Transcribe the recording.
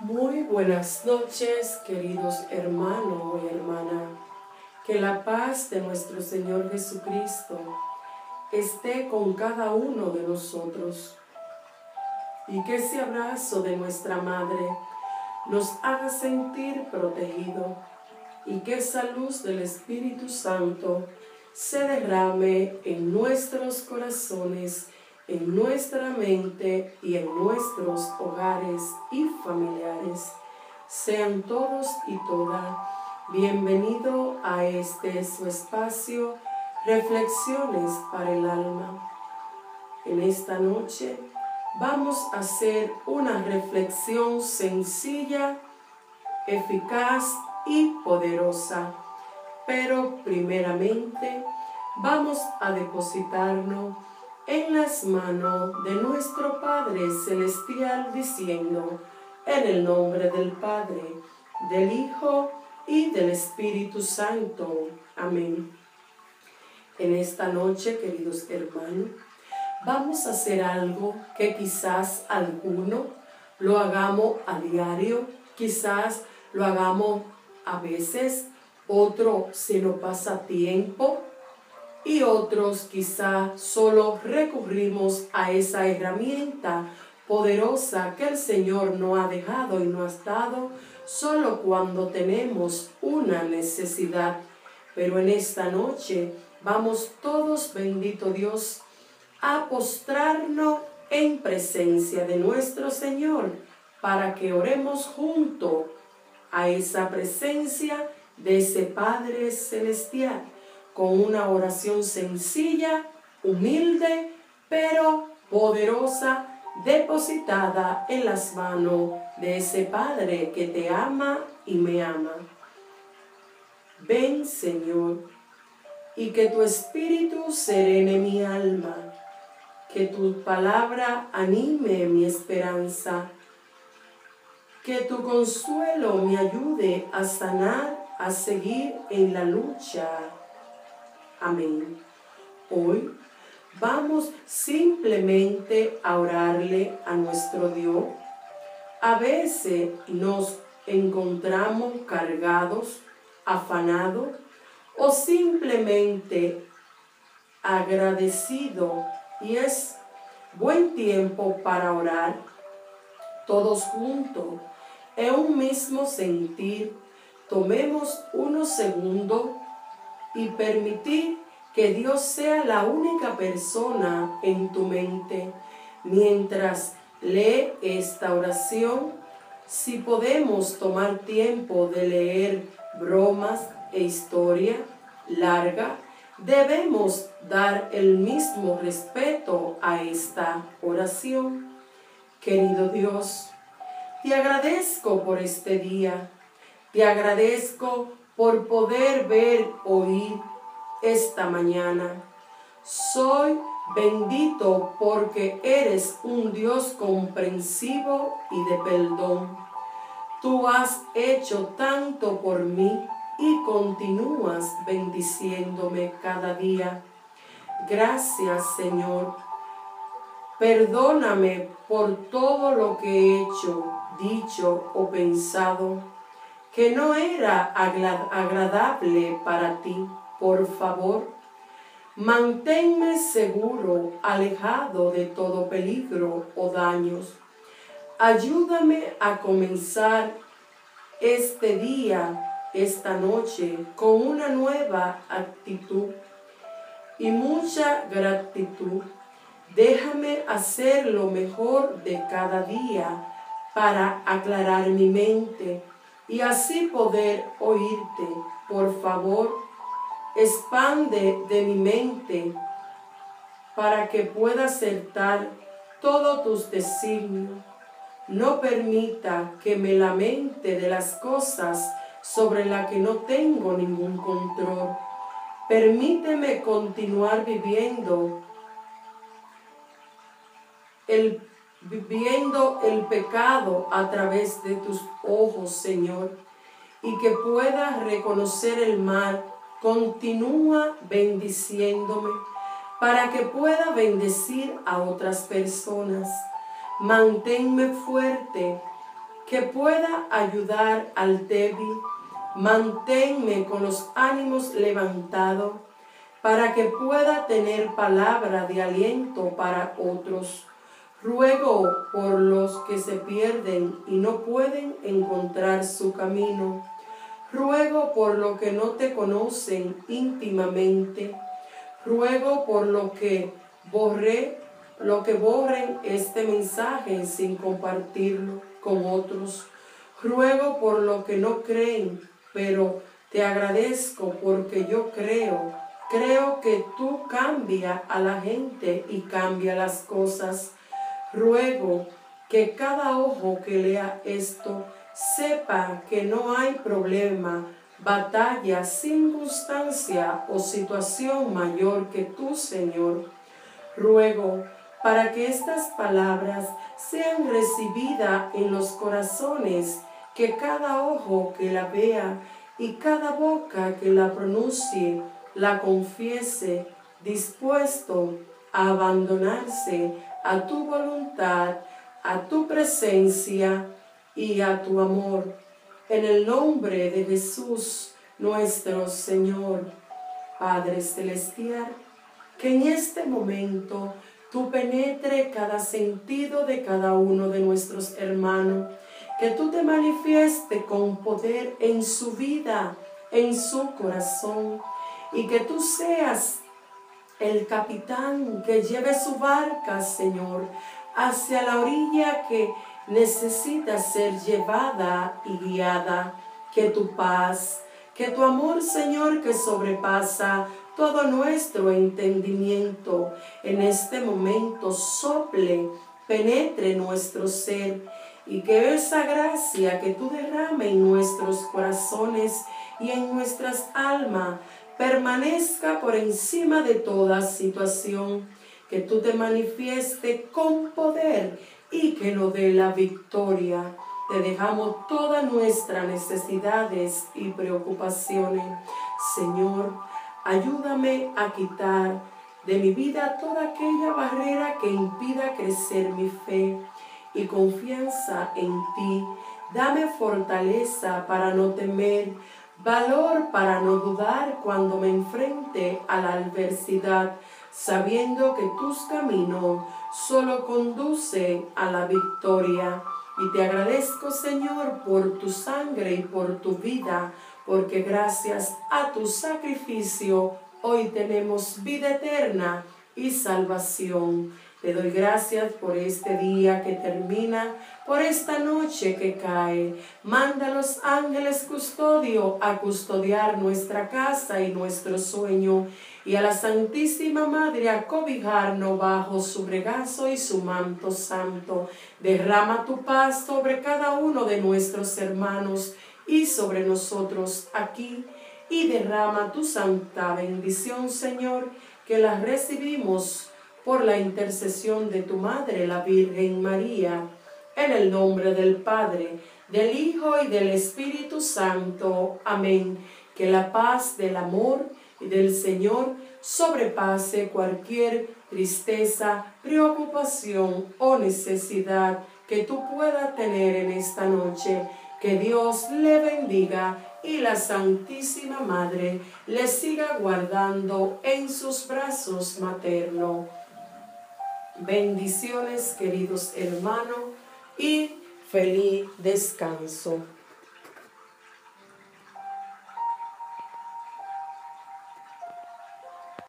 Muy buenas noches, queridos hermanos y hermana. Que la paz de nuestro Señor Jesucristo esté con cada uno de nosotros y que ese abrazo de nuestra Madre nos haga sentir protegido y que esa luz del Espíritu Santo se derrame en nuestros corazones en nuestra mente y en nuestros hogares y familiares. Sean todos y todas bienvenidos a este su espacio, Reflexiones para el Alma. En esta noche vamos a hacer una reflexión sencilla, eficaz y poderosa. Pero primeramente vamos a depositarnos en las manos de nuestro Padre Celestial, diciendo, en el nombre del Padre, del Hijo y del Espíritu Santo. Amén. En esta noche, queridos hermanos, vamos a hacer algo que quizás alguno lo hagamos a diario, quizás lo hagamos a veces, otro se lo pasa tiempo, y otros quizá solo recurrimos a esa herramienta poderosa que el Señor nos ha dejado y nos ha dado solo cuando tenemos una necesidad. Pero en esta noche vamos todos, bendito Dios, a postrarnos en presencia de nuestro Señor para que oremos junto a esa presencia de ese Padre Celestial con una oración sencilla, humilde, pero poderosa, depositada en las manos de ese Padre que te ama y me ama. Ven, Señor, y que tu espíritu serene mi alma, que tu palabra anime mi esperanza, que tu consuelo me ayude a sanar, a seguir en la lucha Amén. Hoy vamos simplemente a orarle a nuestro Dios. A veces nos encontramos cargados, afanados o simplemente agradecidos y es buen tiempo para orar todos juntos en un mismo sentir. Tomemos unos segundos y permitir que Dios sea la única persona en tu mente. Mientras lee esta oración, si podemos tomar tiempo de leer bromas e historia larga, debemos dar el mismo respeto a esta oración. Querido Dios, te agradezco por este día, te agradezco por poder ver, oír esta mañana. Soy bendito porque eres un Dios comprensivo y de perdón. Tú has hecho tanto por mí y continúas bendiciéndome cada día. Gracias Señor. Perdóname por todo lo que he hecho, dicho o pensado que no era agradable para ti, por favor, manténme seguro, alejado de todo peligro o daños. Ayúdame a comenzar este día, esta noche, con una nueva actitud y mucha gratitud. Déjame hacer lo mejor de cada día para aclarar mi mente y así poder oírte. Por favor, expande de mi mente para que pueda acertar todos tus designios. No permita que me lamente de las cosas sobre las que no tengo ningún control. Permíteme continuar viviendo el viviendo el pecado a través de tus ojos, Señor, y que pueda reconocer el mal, continúa bendiciéndome para que pueda bendecir a otras personas. Manténme fuerte que pueda ayudar al débil. Manténme con los ánimos levantados para que pueda tener palabra de aliento para otros. Ruego por los que se pierden y no pueden encontrar su camino. Ruego por los que no te conocen íntimamente. Ruego por lo que borré, lo que borren este mensaje sin compartirlo con otros. Ruego por lo que no creen, pero te agradezco porque yo creo. Creo que tú cambia a la gente y cambia las cosas. Ruego que cada ojo que lea esto sepa que no hay problema, batalla, circunstancia o situación mayor que tú, Señor. Ruego para que estas palabras sean recibidas en los corazones, que cada ojo que la vea y cada boca que la pronuncie, la confiese, dispuesto a abandonarse a tu voluntad, a tu presencia y a tu amor. En el nombre de Jesús, nuestro Señor, Padre Celestial, que en este momento tú penetre cada sentido de cada uno de nuestros hermanos, que tú te manifieste con poder en su vida, en su corazón, y que tú seas el capitán que lleve su barca, Señor, hacia la orilla que necesita ser llevada y guiada, que tu paz, que tu amor, Señor, que sobrepasa todo nuestro entendimiento en este momento sople, penetre nuestro ser y que esa gracia que tú derrames en nuestros corazones y en nuestras almas permanezca por encima de toda situación, que tú te manifieste con poder y que nos dé la victoria. Te dejamos todas nuestras necesidades y preocupaciones. Señor, Ayúdame a quitar de mi vida toda aquella barrera que impida crecer mi fe y confianza en ti. Dame fortaleza para no temer, valor para no dudar cuando me enfrente a la adversidad, sabiendo que tus caminos solo conducen a la victoria. Y te agradezco, Señor, por tu sangre y por tu vida, porque gracias a tu sacrificio hoy tenemos vida eterna y salvación. Te doy gracias por este día que termina, por esta noche que cae. Manda a los ángeles custodio a custodiar nuestra casa y nuestro sueño, y a la Santísima Madre a cobijarnos bajo su regazo y su manto santo. Derrama tu paz sobre cada uno de nuestros hermanos y sobre nosotros aquí, y derrama tu santa bendición, Señor, que la recibimos por la intercesión de tu Madre, la Virgen María, en el nombre del Padre, del Hijo y del Espíritu Santo. Amén. Que la paz del amor y del Señor sobrepase cualquier tristeza, preocupación o necesidad que tú puedas tener en esta noche que Dios le bendiga y la Santísima Madre le siga guardando en sus brazos maternos. Bendiciones, queridos hermanos, y feliz descanso.